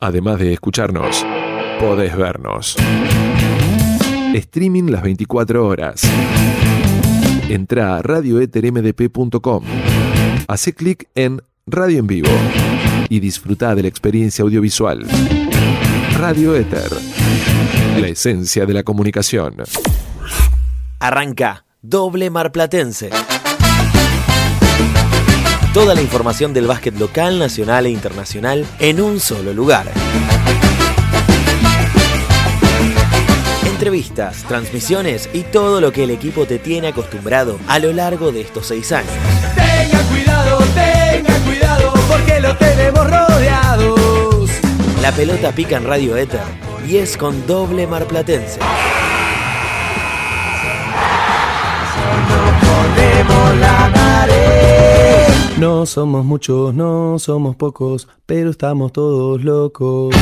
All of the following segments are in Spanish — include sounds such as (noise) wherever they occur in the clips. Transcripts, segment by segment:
Además de escucharnos, podés vernos. Streaming las 24 horas. Entra a radioetermdp.com. Hace clic en Radio en Vivo y disfruta de la experiencia audiovisual. Radio Éter, la esencia de la comunicación. Arranca Doble Marplatense. Toda la información del básquet local, nacional e internacional en un solo lugar. Entrevistas, transmisiones y todo lo que el equipo te tiene acostumbrado a lo largo de estos seis años. Tenga cuidado, tenga cuidado, porque lo tenemos rodeados. La pelota pica en Radio Éter y es con doble marplatense. No somos muchos, no somos pocos, pero estamos todos locos.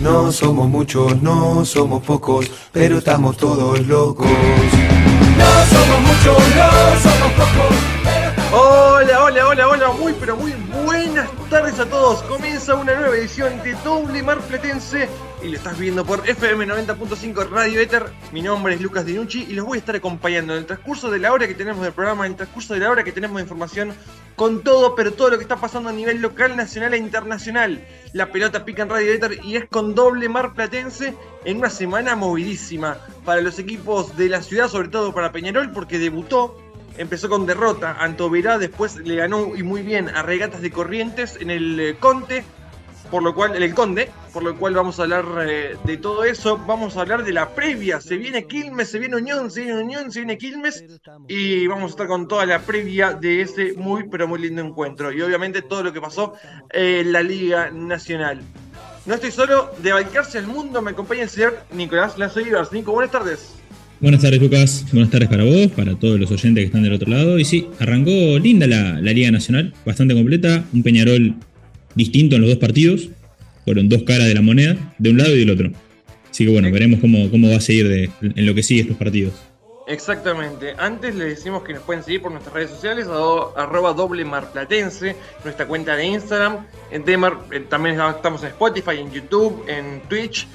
No somos muchos, no somos pocos, pero estamos todos locos. No somos muchos, no somos pocos. Hola, hola, hola, hola, muy pero muy buenas tardes a todos. Comienza una nueva edición de Doble Mar Platense y lo estás viendo por FM 90.5 Radio Ether. Mi nombre es Lucas Dinucci y los voy a estar acompañando en el transcurso de la hora que tenemos del programa, en el transcurso de la hora que tenemos de información, con todo, pero todo lo que está pasando a nivel local, nacional e internacional. La pelota pica en Radio Ether y es con doble mar platense en una semana movidísima para los equipos de la ciudad, sobre todo para Peñarol, porque debutó empezó con derrota ante después le ganó y muy bien a Regatas de Corrientes en el eh, Conte, por lo cual, el Conde, por lo cual vamos a hablar eh, de todo eso, vamos a hablar de la previa, se viene Quilmes, se viene Unión, se viene Unión, se viene Quilmes y vamos a estar con toda la previa de ese muy pero muy lindo encuentro y obviamente todo lo que pasó en la Liga Nacional. No estoy solo, de Balcarce al Mundo me acompaña el señor Nicolás Lazo. Nico, buenas tardes. Buenas tardes, Lucas. Buenas tardes para vos, para todos los oyentes que están del otro lado. Y sí, arrancó linda la, la, Liga Nacional, bastante completa. Un Peñarol distinto en los dos partidos. Fueron dos caras de la moneda, de un lado y del otro. Así que bueno, veremos cómo, cómo va a seguir de, en lo que sigue estos partidos. Exactamente. Antes les decimos que nos pueden seguir por nuestras redes sociales, arroba doble marplatense, nuestra cuenta de Instagram. En Demar, eh, también estamos en Spotify, en YouTube, en Twitch.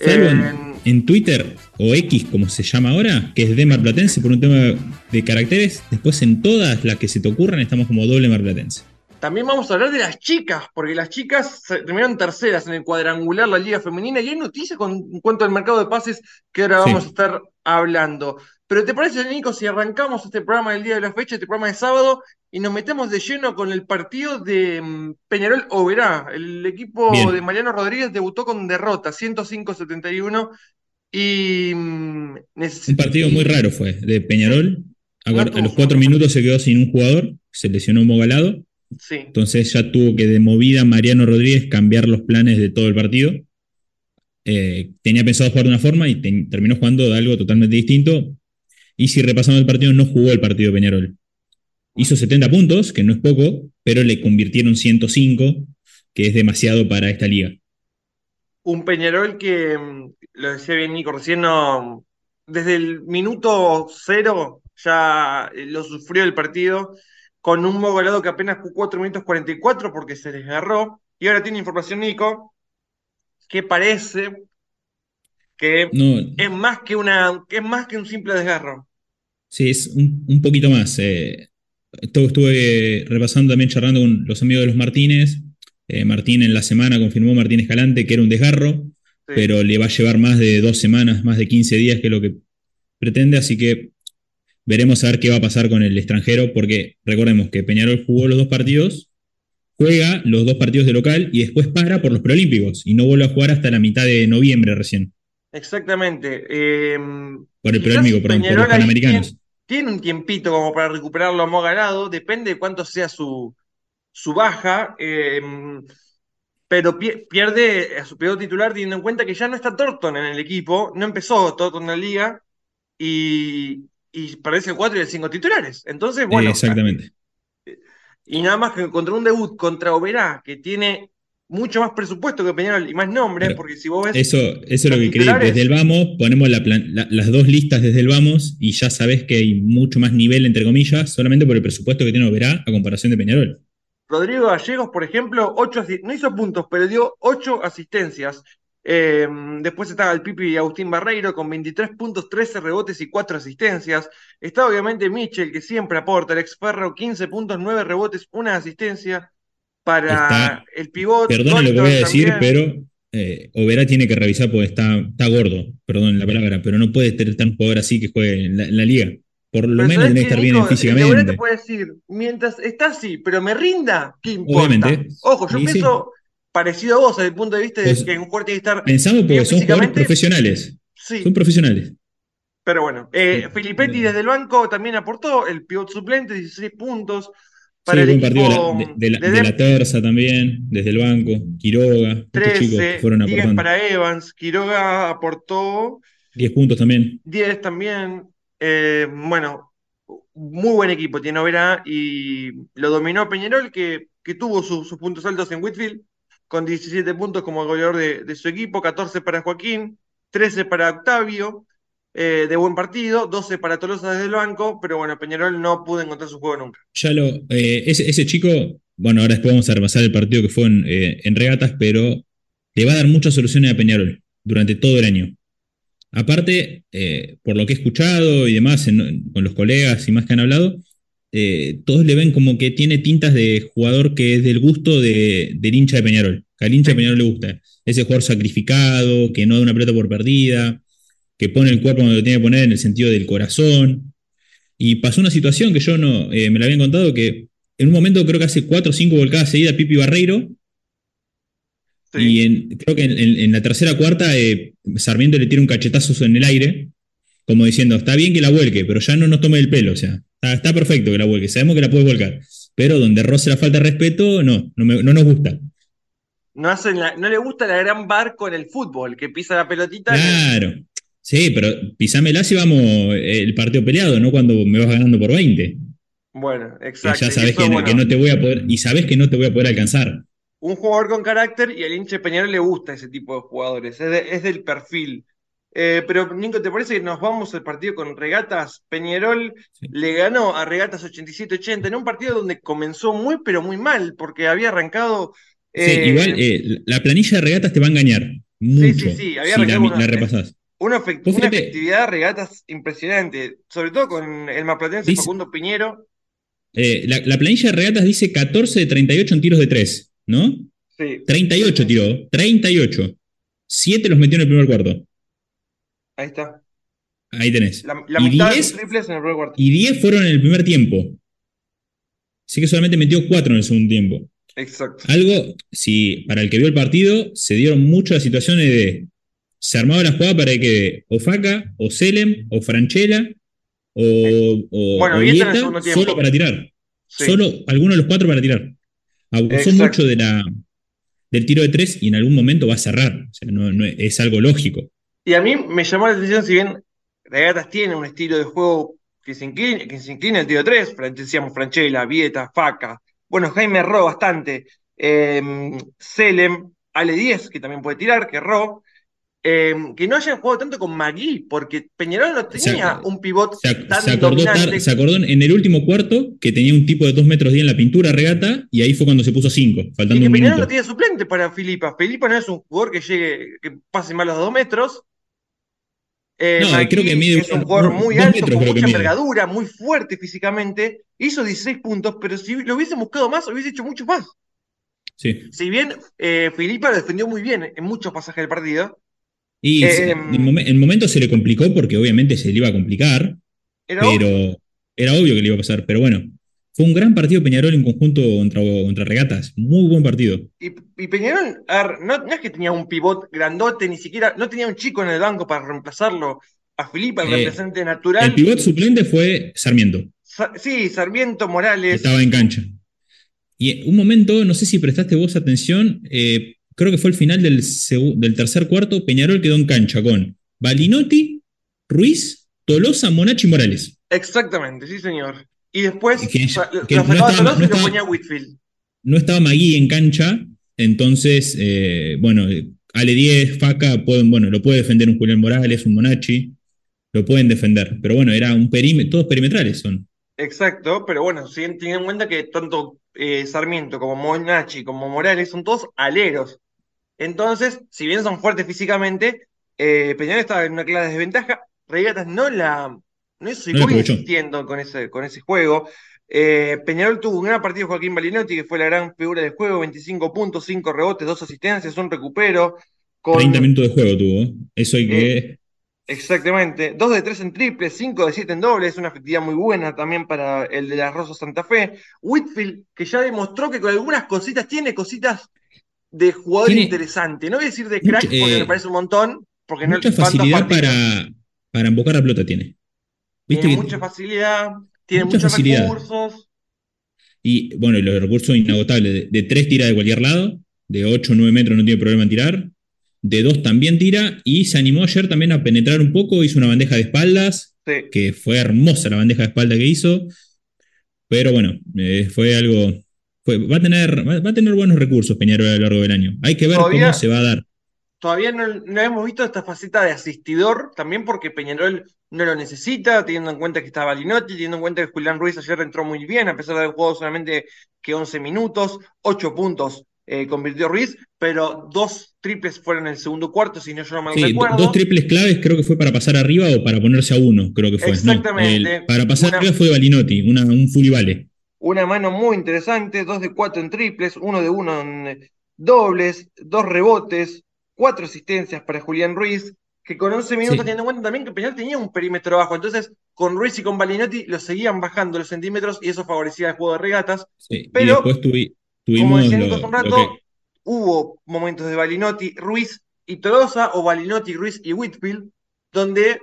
En, en, Twitter o X, como se llama ahora, que es de Marplatense por un tema de caracteres. Después en todas las que se te ocurran estamos como doble Marplatense. También vamos a hablar de las chicas, porque las chicas terminaron terceras en el cuadrangular la Liga Femenina y hay noticias con en cuanto al mercado de pases que ahora vamos a estar hablando. Pero ¿te parece, Nico, si arrancamos este programa del día de la fecha, este programa de sábado, y nos metemos de lleno con el partido de mm, Peñarol Oberá? El equipo Bien. de Mariano Rodríguez debutó con derrota, 105-71. Y. mm, Un partido muy raro fue, de Peñarol. A, a los cuatro minutos se quedó sin un jugador, se lesionó Mogalado. Sí, Entonces ya tuvo que de movida Mariano Rodríguez cambiar los planes de todo el partido. Eh, tenía pensado jugar de una forma y te- terminó jugando de algo totalmente distinto. Y si repasamos el partido, no jugó el partido Peñarol. Hizo 70 puntos, que no es poco, pero le convirtieron 105, que es demasiado para esta liga. un Peñarol que, mm, lo decía bien Nico recién, no, desde el minuto cero ya eh, lo sufrió el partido, con un Mogalado que apenas jugó 4 minutos 44 porque se desgarró. Y ahora tiene información Nico, que parece que No, es más que una, que es más que un simple desgarro. Sí, es un, un poquito más. eh, estuve repasando también, charlando con los amigos de los Martínez. Eh, Martín en la semana confirmó Martín Escalante que era un desgarro, Sí. pero le va a llevar más de dos semanas, más de 15 días, que lo que pretende. Así que veremos a ver qué va a pasar con el extranjero, porque recordemos que Peñarol jugó los dos partidos, juega los dos partidos de local y después para por los preolímpicos y no vuelve a jugar hasta la mitad de noviembre recién, Exactamente. eh, por el preolímpico, perdón, por los panamericanos. tiene, tiene un tiempito como para recuperarlo a Mogalado, depende de cuánto sea su, su baja. eh, pero pierde a su peor titular teniendo en cuenta que ya no está Thornton en el equipo, no empezó Thornton en la liga y, y parece el 4 y el 5 titulares. Entonces, bueno. exactamente. Y nada más que contra un debut contra Oberá, que tiene mucho más presupuesto que Peñarol y más nombres, porque si vos ves. Eso, eso es lo que quería. Desde el vamos, ponemos las dos listas desde el vamos y ya sabes que hay mucho más nivel, entre comillas, solamente por el presupuesto que tiene Oberá a comparación de Peñarol. Rodrigo Gallegos, por ejemplo, ocho, no hizo puntos, pero dio ocho asistencias. Em, después está el Pipi Agustín Barreiro con 23 puntos, 13 rebotes y 4 asistencias. Está obviamente Mitchell, que siempre aporta. El ex 15 puntos, 9 rebotes, una asistencia para el pivot. Perdón lo que voy a decir, pero eh, Oberá tiene que revisar porque está, está gordo, perdón la palabra, pero no puede tener tan jugador así que juegue en la, liga. Por lo menos tiene que estar bien físicamente. Oberá te puede decir, mientras está así, pero me rinda, ¿qué importa? Obviamente. Ojo, yo pienso parecido a vos desde el punto de vista de pues, que un jugador tiene que estar. Pensamos porque son jugadores profesionales. Sí. Son profesionales. Pero bueno, eh, Filippetti desde el banco también aportó el pivot suplente, 16 puntos. Para sí, el partido de, la, terza también, desde el banco. Quiroga, 13, chicos fueron aportando. 10 para Evans, Quiroga aportó. 10 puntos también. 10 también. Eh, bueno, muy buen equipo tiene Overa y lo dominó Peñarol, que, que tuvo sus puntos altos en Whitfield con 17 puntos como goleador de, su equipo, 14 para Joaquín, 13 para Octavio, eh, de buen partido, 12 para Tolosa desde el banco, pero bueno, Peñarol no pudo encontrar su juego nunca. Ya lo, eh, ese, chico, bueno, ahora después vamos a repasar el partido que fue en, eh, regatas, pero le va a dar muchas soluciones a Peñarol durante todo el año. Aparte, por lo que he escuchado y demás con los colegas y más que han hablado, eh, todos le ven como que tiene tintas de jugador que es del gusto de, del hincha de Peñarol. Que al hincha de Peñarol le gusta. Ese jugador sacrificado, que no da una pelota por perdida, que pone el cuerpo donde lo tiene que poner en el sentido del corazón. Y pasó una situación que yo no eh, me la habían contado que en un momento creo que hace cuatro o cinco volcadas seguidas Pipi Barreiro. Y creo que en, la tercera cuarta eh, Sarmiento le tira un cachetazo en el aire, como diciendo, está bien que la vuelque, pero ya no nos tome el pelo. O sea, Está, perfecto que la vuelque, sabemos que la puedes volcar, pero donde roce la falta de respeto, no, no, nos gusta. No, hacen no le gusta la gran barco en el fútbol, que pisa la pelotita. Claro, sí, pero pisámela si vamos eh, el partido peleado, no cuando me vas ganando por 20. Bueno, exacto. ya sabes que, no te voy a poder, y sabes que no te voy a poder alcanzar. Un jugador con carácter y al hinche Peñarol le gusta ese tipo de jugadores, es del perfil. Eh, pero, Nico, ¿te parece que nos vamos al partido con Regatas? Peñarol le ganó a Regatas 87-80 en un partido donde comenzó muy, pero muy mal, porque había arrancado. sí, eh, igual eh, la planilla de Regatas te va a engañar. Mucho, sí, sí, sí, había arrancado. La, una, repasás. Una, efectividad de Regatas impresionante, sobre todo con el maplatense Facundo Piñero. La, la, planilla de Regatas dice 14 de 38 en tiros de 3, ¿no? Sí. 38 tiró, 38. 7 los metió en el primer cuarto. Ahí está. Ahí tenés. La, y mitad 10, de triples en el. Y 10 fueron en el primer tiempo. Así que solamente metió 4 en el segundo tiempo. Exacto. Algo, si para el que vio el partido, se dieron muchas situaciones de. Se armaba la jugada para que o Faca, o Selem, o Franchella, o, o, bueno, solo para tirar. Solo alguno de los cuatro para tirar. Abusó mucho de la, del tiro de tres y en algún momento va a cerrar. O sea, no, es algo lógico. Y a mí me llamó la atención, si bien Regatas tiene un estilo de juego que se inclina, que se inclina el tiro 3, decíamos Franchella, Vieta, Faca, bueno, Jaime erró bastante, eh, Selem, Ale 10, que también puede tirar, que erró, em, que no hayan jugado tanto con Magui, porque Peñarol no tenía un pivot tan se acordó, se acordó en el último cuarto que tenía un tipo de 2 metros 10 en la pintura regata y ahí fue cuando se puso 5, faltando y que Peñarol no tiene suplente para Filipa. Filipa no es un jugador que llegue, que pase mal los 2 metros, eh, no, creo que mide es un jugador muy alto, con mucha envergadura, muy fuerte físicamente. Hizo 16 puntos, pero si lo hubiese buscado más, hubiese hecho mucho más. Sí. Si bien eh, Filipa lo defendió muy bien en muchos pasajes del partido. Y eh, en, el momento se le complicó porque obviamente se le iba a complicar, pero era obvio que le iba a pasar. Pero bueno, fue un gran partido Peñarol en conjunto contra, Regatas. Muy buen partido. Y, Peñarol, no, es que tenía un pivot grandote, ni siquiera, no tenía un chico en el banco para reemplazarlo a Filipe, el eh, representante natural. El pivot suplente fue Sarmiento. sí, Sarmiento Morales. Estaba en cancha. Y un momento, no sé si prestaste vos atención, eh, creo que fue el final del, del tercer cuarto, Peñarol quedó en cancha con Balinotti, Ruiz, Tolosa, Monachi y Morales. Exactamente, sí, señor. Y después Que- no estaba- Tolosa no y lo estaba- ponía Whitfield. No estaba Magui en cancha, entonces, eh, bueno, Ale 10, Faca, pueden, bueno, lo puede defender un Julián Morales, un Monachi, lo pueden defender. Pero bueno, era un perímetro, todos perimetrales son. Exacto, pero bueno, si tienen en cuenta que tanto eh, Sarmiento como Monachi como Morales son todos aleros. Entonces, si bien son fuertes físicamente, eh, Peñarol estaba en una clara desventaja. Regatas no la no No la siguió aprovechó. insistiendo con ese, con ese juego. Eh, Peñarol tuvo un gran partido de Joaquín Balinotti, que fue la gran figura del juego, 25 puntos, 5 rebotes, 2 asistencias, un recupero. Con, 30 minutos de juego tuvo. Eso hay que. Exactamente. 2 de 3 en triples, 5 de 7 en dobles, una efectividad muy buena también para el de la Rosa Santa Fe. Whitfield, que ya demostró que con algunas cositas tiene cositas de jugador Tiene interesante. No voy a decir de crack mucha- porque eh, me parece un montón, porque no mucha dos facilidad para, para embocar la pelota tiene. Viste Tiene mucha facilidad, tiene mucha muchos facilidad. recursos. Y bueno, los recursos inagotables. De, de tres tira de cualquier lado, de 8 o 9 metros no tiene problema en tirar. De dos también tira y se animó ayer también a penetrar un poco, hizo una bandeja de espaldas, Sí. que fue hermosa la bandeja de espalda que hizo. Pero bueno, eh, fue algo. fue- va, a tener, va, va a tener buenos recursos Peñarol a lo largo del año. Hay que ver Todavía- cómo se va a dar. Todavía no, no hemos visto esta faceta de asistidor, también porque Peñarol no lo necesita, teniendo en cuenta que está Balinotti, teniendo en cuenta que Julián Ruiz ayer entró muy bien, a pesar de haber jugado solamente que 11 minutos, 8 puntos eh, convirtió Ruiz, pero dos triples fueron en el segundo cuarto, si no yo no mal Sí, do- recuerdo. dos triples claves creo que fue para pasar arriba o para ponerse a uno, creo que fue. No, Exactamente. el- para pasar Una- arriba fue Balinotti, una, un full y vale. Una mano muy interesante, dos de cuatro en triples, uno de uno en dobles, dos rebotes, cuatro asistencias para Julián Ruiz, que con 11 minutos Sí. teniendo en cuenta también que Peñarol tenía un perímetro bajo, entonces con Ruiz y con Balinotti lo seguían bajando los centímetros y eso favorecía el juego de regatas. Sí, Pero, y después tuvi- Como decía Nico hace un rato, que- hubo momentos de Balinotti, Ruiz y Tolosa, o Balinotti, Ruiz y Whitfield, donde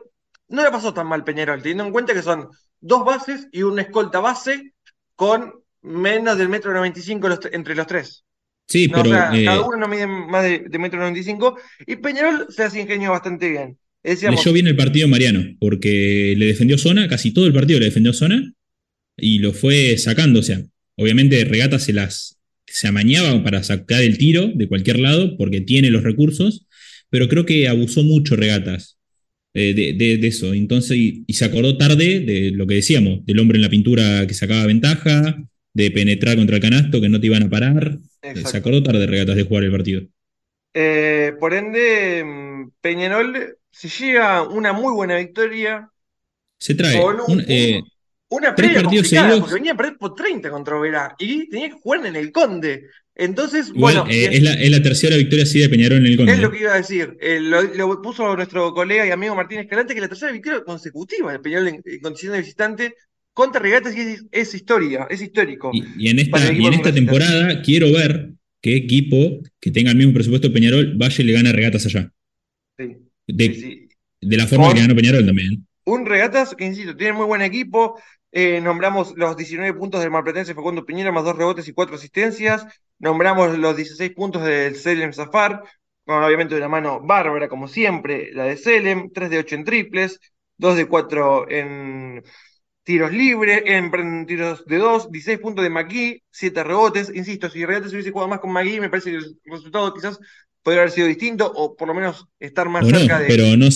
no le pasó tan mal Peñarol, teniendo en cuenta que son dos bases y una escolta base con menos del metro 95 los tre- entre los tres. Sí, No, o pero sea, eh, cada uno no mide más de, de metro 95 y Peñarol se hace ingenio bastante bien. Decíamos, leyó bien el partido Mariano, porque le defendió zona, casi todo el partido le defendió zona, y lo fue sacando. O sea, obviamente Regata se las se amañaba para sacar el tiro de cualquier lado, porque tiene los recursos, pero creo que abusó mucho Regatas eh, de, de- de eso. Entonces, y, y se acordó tarde de lo que decíamos, del hombre en la pintura que sacaba ventaja, de penetrar contra el canasto, que no te iban a parar. Eh, Exacto. Se acordó tarde Regatas de jugar el partido. eh, por ende, mm, Peñarol se llega una muy buena victoria Se trae con un- un, eh, un- una partidos complicada, seguidos. porque venía a perder por 30 contra Oberá y tenía que jugar en el Conde. Entonces, igual, bueno, eh, es, la, es la tercera victoria así de Peñarol en el Conde. es lo que iba a decir. Eh, lo, lo puso nuestro colega y amigo Martín Escalante, que la tercera victoria consecutiva de Peñarol en, en condición de visitante contra Regatas y es, es historia, es histórico. Y, y en esta, y en temporada quiero ver qué equipo que tenga el mismo presupuesto de Peñarol vaya y le gana regatas allá. Sí, De, sí, sí. de la forma que ganó Peñarol también. Un Regatas que, insisto, tiene muy buen equipo. Eh, nombramos los 19 puntos del Marplatense Facundo Piñera, más dos rebotes y cuatro asistencias. Nombramos los 16 puntos del Selem Zafar, con obviamente una mano bárbara, como siempre, la de Selem. 3 de 8 en triples, 2 de 4 en tiros libres, en, tiros de 2, 16 puntos de McGee, 7 rebotes. Insisto, si Regatas hubiese jugado más con McGee, me parece que el resultado quizás podría haber sido distinto, o por lo menos estar más no, cerca de. pero, no,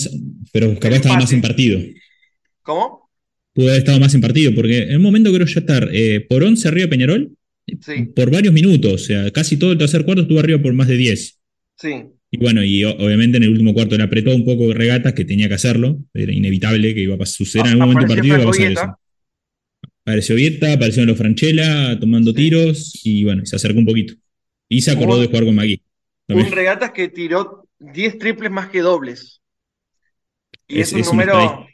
pero capaz estaba más en partido. ¿Cómo? Pudo haber estado más en partido, porque en un momento creo ya estar eh, por 11 arriba de Peñarol Sí, por varios minutos. O sea, casi todo el tercer cuarto estuvo arriba por más de 10. sí. Y bueno, y obviamente en el último cuarto le apretó un poco de regatas que tenía que hacerlo. Era inevitable que iba a suceder en algún momento del partido. Iba a pasar eso. Apareció Vieta, aparecieron los Franchella tomando Sí. tiros y bueno, se acercó un poquito. Y se acordó de jugar con Magui. Un regatas que tiró 10 triples más que dobles. Y es, Es- un es número.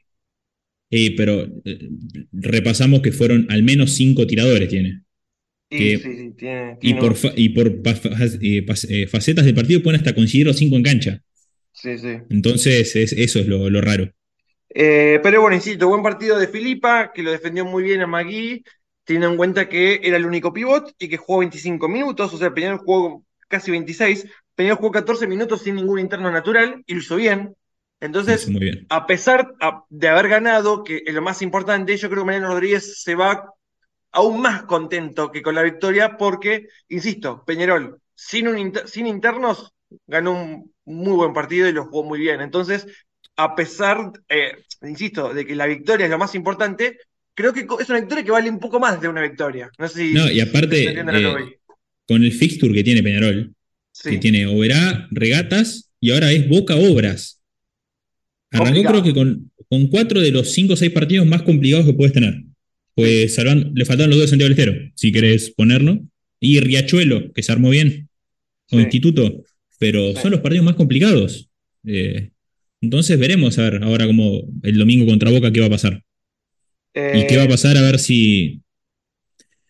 Eh, pero eh, repasamos que fueron al menos cinco tiradores tiene. Y que- sí, sí, tiene, Y tiene por, fa- y por pa- eh, pas- eh, facetas del partido pueden hasta conseguir los cinco en cancha. sí, sí. Entonces, es- eso es lo, lo raro. Eh, pero bueno, insisto, buen partido de Filipa, que lo defendió muy bien a Magui, teniendo en cuenta que era el único pivot y que jugó 25 minutos, o sea, Peñarol jugó casi 26, Peñarol jugó 14 minutos sin ningún interno natural y lo hizo bien. Entonces, Muy bien. a pesar de haber ganado, que es lo más importante, yo creo que Mariano Rodríguez se va aún más contento que con la victoria porque, insisto, Peñarol sin, un inter- sin internos ganó un muy buen partido y lo jugó muy bien. Entonces, a pesar, eh, insisto, de que la victoria es lo más importante, creo que es una victoria que vale un poco más de una victoria. No sé si No, y aparte, eh, con el fixture que tiene Peñarol, que tiene Oberá, Regatas y ahora es Boca Obras. Arrancó Complicado. creo que con, con cuatro de los cinco o seis partidos más complicados que puedes tener. Pues salvando, le faltaban los dos de Santiago del Estero, si querés ponerlo. Y Riachuelo, que se armó bien, o Sí. Instituto, pero Sí. son los partidos más complicados. Eh, entonces veremos a ver ahora como el domingo contra Boca qué va a pasar. ¿Y qué va a Eh, pasar? A ver si,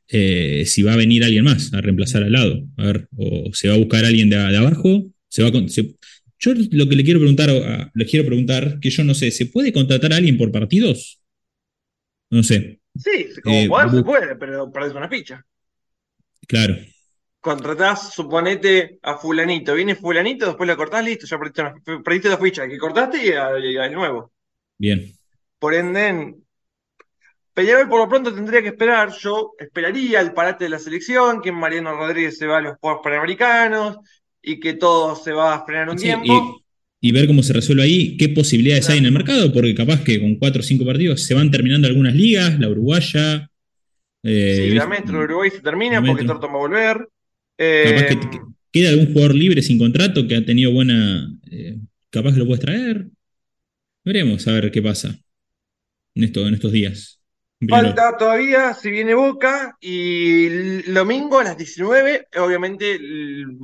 eh, si va a venir alguien más a reemplazar al lado. A ver, o se va a buscar alguien de, de abajo. Se va a se- yo lo que le quiero preguntar, a- les quiero preguntar, que yo no sé, ¿se puede contratar a alguien por partidos? No sé, Sí, como eh, jugador se puede, pero perdés una ficha. claro. Contratás, suponete, a fulanito, viene fulanito, después lo cortás, listo, ya perdiste, una- perdiste la ficha que cortaste y a- y al nuevo. Bien. Por ende, en- Peñarol por lo pronto tendría que esperar, yo esperaría el parate de la selección, que Mariano Rodríguez se va a los Juegos Panamericanos y que todo se va a frenar un Sí, tiempo. y, y ver cómo se resuelve ahí, qué posibilidades hay en el mercado, porque capaz que con cuatro o cinco partidos se van terminando algunas ligas, la uruguaya. eh, Sí, la. Metro de Uruguay se termina porque. Torto va a volver. Capaz que, Eh, que- queda algún jugador libre sin contrato que ha tenido buena. eh, capaz que lo puedes traer. Veremos a ver qué pasa en, esto, en estos días. Falta todavía, si viene Boca, y el domingo a las 19, obviamente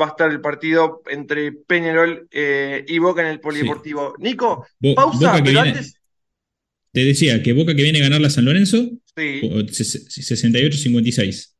va a estar el partido entre Peñarol eh, y Boca en el Polideportivo. Nico, Bo- pausa, pero viene- antes. Te decía que Boca que viene a ganar la San Lorenzo, Sí, o- ses- 68-56.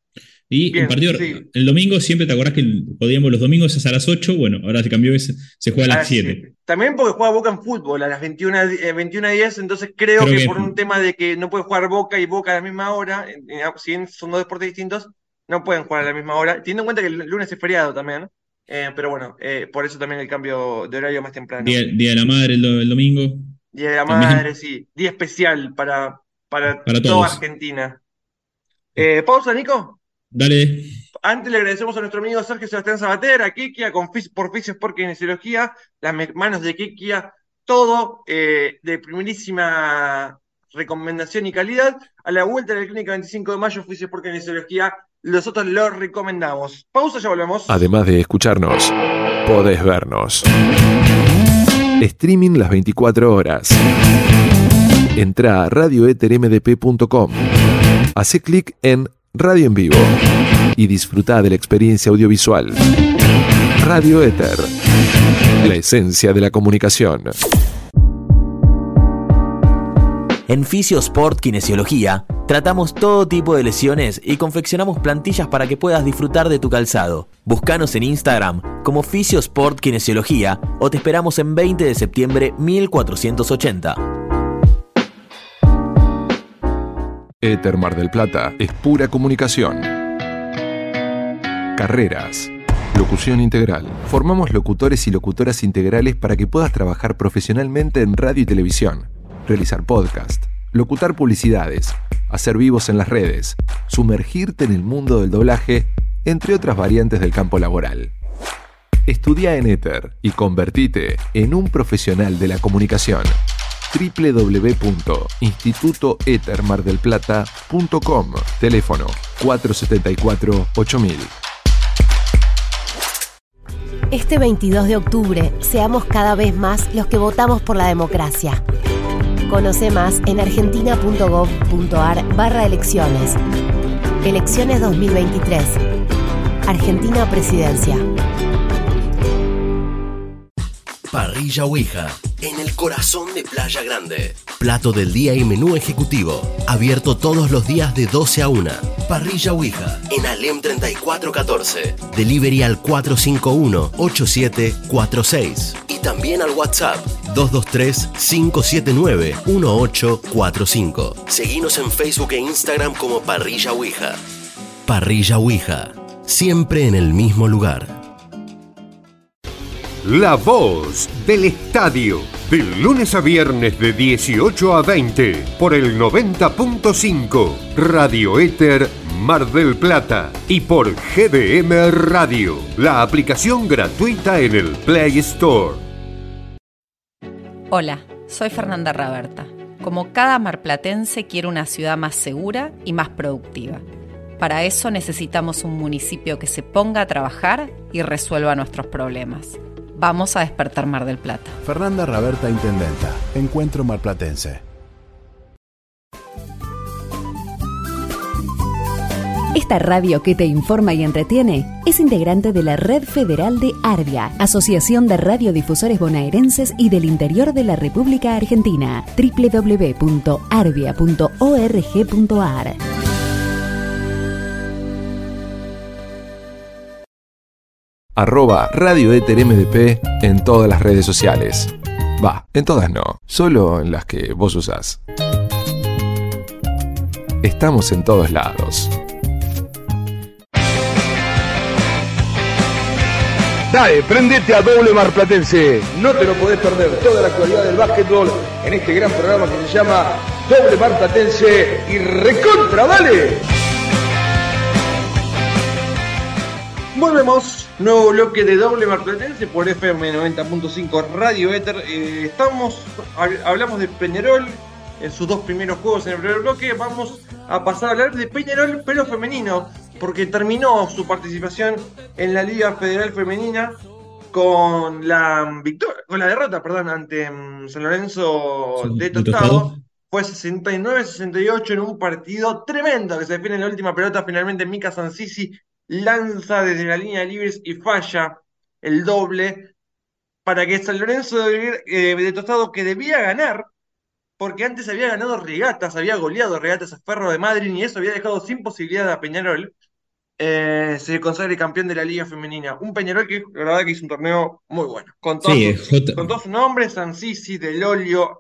Y Bien, el partido, sí. el domingo, siempre te acordás que podíamos los domingos es a las 8, bueno, ahora se cambió, es- se juega a a las 7. siete. También porque juega Boca en fútbol a las 21, eh, 21.10, entonces creo, Creo que, que- por un tema de que no puede jugar Boca y Boca a la misma hora, eh, si bien son dos deportes distintos, no pueden jugar a la misma hora, teniendo en cuenta que el lunes es feriado también. eh, pero bueno, eh, por eso también el cambio de horario más temprano. Día, Día de la Madre el, do- el domingo. Día de la También. Madre, sí. Día especial para, para, Para toda todos. Argentina. Eh, pausa, Nico. Dale, Antes le agradecemos a nuestro amigo Sergio Sebastián Sabater, a Kikia, con Fis- por Fisios por Kinesiología, las manos de Kikia, todo eh, de primerísima recomendación y calidad. A la vuelta de la clínica 25 de mayo, Fisios por Kinesiología, nosotros lo recomendamos. Pausa, ya volvemos. Además de escucharnos, podés vernos. Streaming las 24 horas. Entra a radioetermdp.com. Hace clic en Radio en Vivo y disfruta de la experiencia audiovisual. Radio Éter. La esencia de la comunicación. En Fisiosport Kinesiología tratamos todo tipo de lesiones y confeccionamos plantillas para que puedas disfrutar de tu calzado. Búscanos en Instagram como Fisiosport Kinesiología o te esperamos en 20 de septiembre 1480. Éter Mar del Plata es pura comunicación. Carreras. Locución integral. Formamos locutores y locutoras integrales para que puedas trabajar profesionalmente en radio y televisión, realizar podcast, locutar publicidades, hacer vivos en las redes, sumergirte en el mundo del doblaje, entre otras variantes del campo laboral. Estudia en Éter y convertite en un profesional de la comunicación www.institutoetermardelplata.com Teléfono 474-8000 Este 22 de octubre, seamos cada vez más los que votamos por la democracia. Conoce más en argentina.gov.ar barra elecciones. Elecciones 2023. Argentina Presidencia. Parrilla Ouija, en el corazón de Playa Grande. Plato del día y menú ejecutivo. Abierto todos los días de 12 a 1. Parrilla Ouija, en Alem 3414. Delivery al 451-8746. Y también al WhatsApp 223-579-1845. Seguinos en Facebook e Instagram como Parrilla Ouija. Parrilla Ouija, siempre en el mismo lugar. La voz del estadio. De lunes a viernes de 18 a 20 por el 90.5 Radio Éter Mar del Plata y por GDM Radio, la aplicación gratuita en el Play Store. Hola, soy Fernanda Raberta. Como cada marplatense quiero una ciudad más segura y más productiva. Para eso necesitamos un municipio que se ponga a trabajar y resuelva nuestros problemas. Vamos a despertar Mar del Plata. Fernanda Raberta, Intendenta. Encuentro Marplatense. Esta radio que te informa y entretiene es integrante de la Red Federal de Arbia, Asociación de Radiodifusores Bonaerenses y del Interior de la República Argentina, www.arbia.org.ar. arroba Radio Éter MDP en todas las redes sociales. Va, en todas no, solo en las que vos usás. Estamos en todos lados. Dale, prendete a doble marplatense. No te lo podés perder. Toda la actualidad del básquetbol en este gran programa que se llama Doble Marplatense y recontra, dale. Volvemos, nuevo bloque de doble marplatense por FM 90.5 Radio Éter. Eh, estamos, hablamos de Peñarol en sus dos primeros juegos en el primer bloque. Vamos a pasar a hablar de Peñarol, pero femenino, porque terminó su participación en la Liga Federal Femenina con la victoria, con la derrota, perdón, ante mm, San Lorenzo de Tostado. Fue 69-68 en un partido tremendo que se define en la última pelota. Finalmente Mika Sansisi lanza desde la línea de libres y falla el doble para que San Lorenzo de, eh, de Tostado, que debía ganar, porque antes había ganado regatas, había goleado regatas a Ferro de Madrid y eso había dejado sin posibilidad a Peñarol, eh, se consagre campeón de la Liga Femenina. Un Peñarol que la verdad que hizo un torneo muy bueno. Con todos, sus, con todos sus nombres,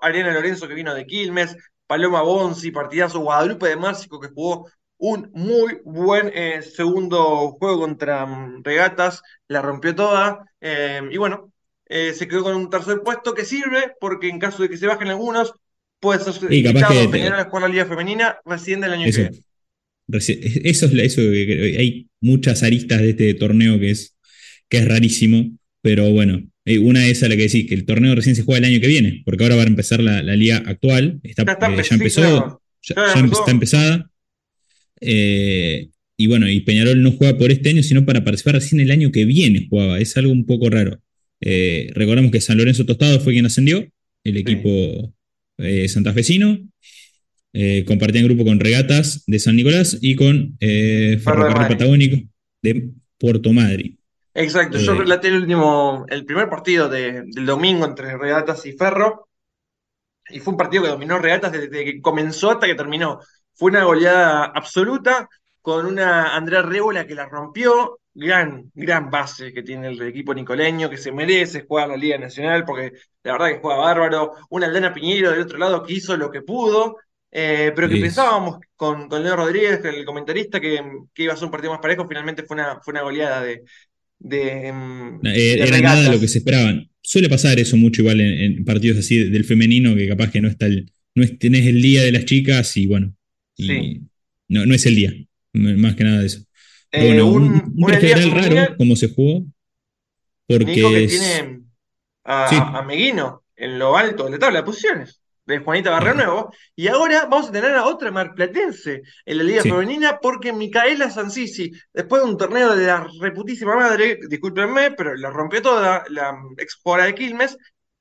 Ariana Lorenzo que vino de Quilmes, Paloma Bonzi, partidazo Guadalupe de Márcico que jugó un muy buen eh, segundo juego contra um, Regatas, la rompió toda, eh, y bueno, eh, se quedó con un tercer puesto que sirve, porque en caso de que se bajen algunos, puede ser invitado a tener a la Liga Femenina recién del año eso, que viene. Eso es eso que hay muchas aristas de este torneo que es, que es rarísimo, pero bueno, una es a la que decís, que el torneo recién se juega el año que viene, porque ahora va a empezar la, la liga actual, está, ya, está, ya empezó, ya, ya, empezó. está empezada, eh, y bueno, y Peñarol no juega por este año, sino para participar recién el año que viene jugaba. Es algo un poco raro. Eh, recordemos que San Lorenzo Tostado fue quien ascendió, el equipo eh, santafesino. compartía en grupo con Regatas de San Nicolás y con Ferrocarril Patagónico de Puerto Madrid. Exacto, yo relaté el último, el primer partido del domingo entre Regatas y Ferro. Y fue un partido que dominó Regatas desde que comenzó hasta que terminó. Fue una goleada absoluta con una Andrea Rébola que la rompió. Gran, gran base que tiene el equipo nicoleño, que se merece jugar la Liga Nacional, porque la verdad que juega bárbaro. Una Aldana Piñero del otro lado que hizo lo que pudo, eh, pero que pensábamos con, con Leo Rodríguez, el comentarista, que, que, iba a ser un partido más parejo, finalmente fue una, fue una goleada de. de, eh, era nada de lo que se esperaban. Suele pasar eso mucho igual en, partidos así del femenino, que capaz que no está el, no es, tenés el día de las chicas y bueno, no, no es el día, más que nada de eso. Eh, bueno, un, un, raro, como se jugó. Porque que tiene a, Meguino en lo alto de la tabla de posiciones, de Juanita Barrio Nuevo. Y ahora vamos a tener a otra marplatense en la Liga Femenina, porque Micaela Sansisi, después de un torneo de la reputísima madre, discúlpenme, pero la rompió toda, la ex jugadora de Quilmes,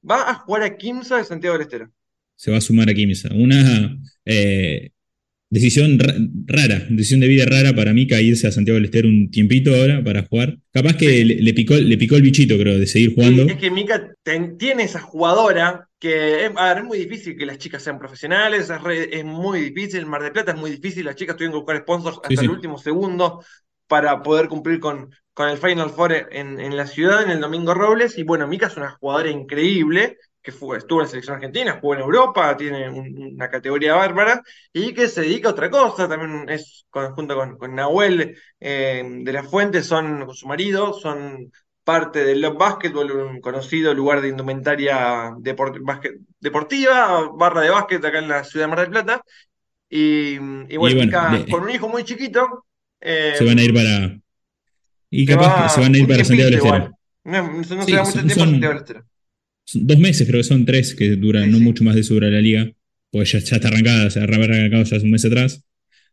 va a jugar a Quimsa de Santiago del Estero. Se va a sumar a Quimsa. Una. Eh, Decisión rara, decisión de vida rara para mí irse a Santiago del Estero un tiempito ahora para jugar. Capaz que le, picó, le picó el bichito, creo, de seguir jugando. es que Mica tiene esa jugadora que es, es, muy difícil que las chicas sean profesionales, es, muy difícil, Mar de Plata es muy difícil, las chicas tuvieron que buscar sponsors hasta el último segundo para poder cumplir con, con el Final Four en, en la ciudad, en el Domingo Robles. Y bueno, Mica es una jugadora increíble que fue, estuvo en la selección argentina, jugó en Europa, tiene una categoría bárbara y que se dedica a otra cosa, también es junto con, con Nahuel eh, de la Fuente, son con su marido, son parte del Love Basketball, un conocido lugar de indumentaria deport- deportiva, barra de básquet acá en la ciudad de Mar del Plata. Y, y bueno, bueno, Mica, le- con un hijo muy chiquito. eh, Se van a ir para. Y capaz va que se van a ir para Santiago del Estero. No, no se Sí, da mucho son- tiempo Santiago del Estero. Dos meses, creo que son tres que duran, no mucho más de su dura la liga. Pues ya, ya está arrancada, se habrá arrancado ya hace un mes atrás.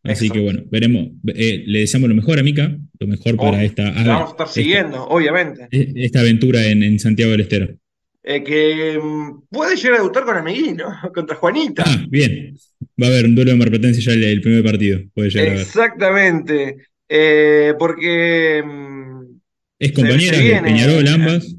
Así que bueno, veremos. Eh, le deseamos lo mejor a Mica, lo mejor para esta, vamos a estar siguiendo, obviamente. esta, esta aventura en, en Santiago del Estero. Eh, que mm, puede llegar a debutar con Amiguino, (laughs) contra Juanita. Ah, bien. Va a haber un duelo de Marplatense ya el, el primer partido. Puede llegar. Exactamente. Eh, porque. mm, Es se de Peñarol ambas.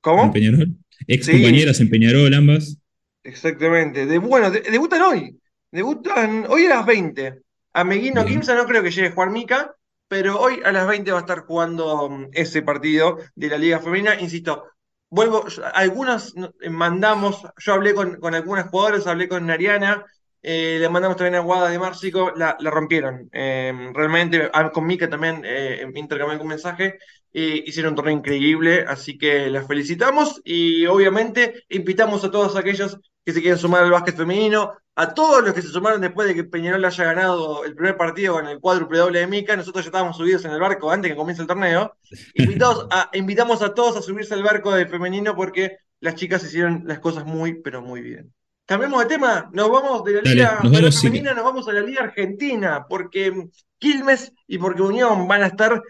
¿Cómo? Peñarol. Ex Sí. compañeras en Peñarol ambas. Exactamente. De, bueno, de- debutan hoy. Debutan hoy a las 20. Ameguino Bien. Kimsa no creo que llegue a jugar Mica, pero hoy a las 20 va a estar jugando mm, ese partido de la Liga Femenina. Insisto, vuelvo, algunos no- eh, mandamos, yo hablé con, con algunas jugadoras, hablé con Ariana, eh, le mandamos también a Guada de Márcico, la, la rompieron. Eh, realmente, ah, con Mica también eh, intercambié algún mensaje. Eh, hicieron un torneo increíble, así que las felicitamos y obviamente invitamos a todos aquellos que se quieren sumar al básquet femenino, a todos los que se sumaron después de que Peñarol haya ganado el primer partido con el cuádruple doble de Mica, nosotros ya estábamos subidos en el barco antes que comience el torneo. (laughs) Invitados a- invitamos a todos a subirse al barco del femenino porque las chicas hicieron las cosas muy, pero muy bien. Cambiemos de tema, nos vamos de la Dale, Liga nos Femenina, vamos, sí. femenina, nos vamos a la Liga Argentina, porque Quilmes y porque Unión van a estar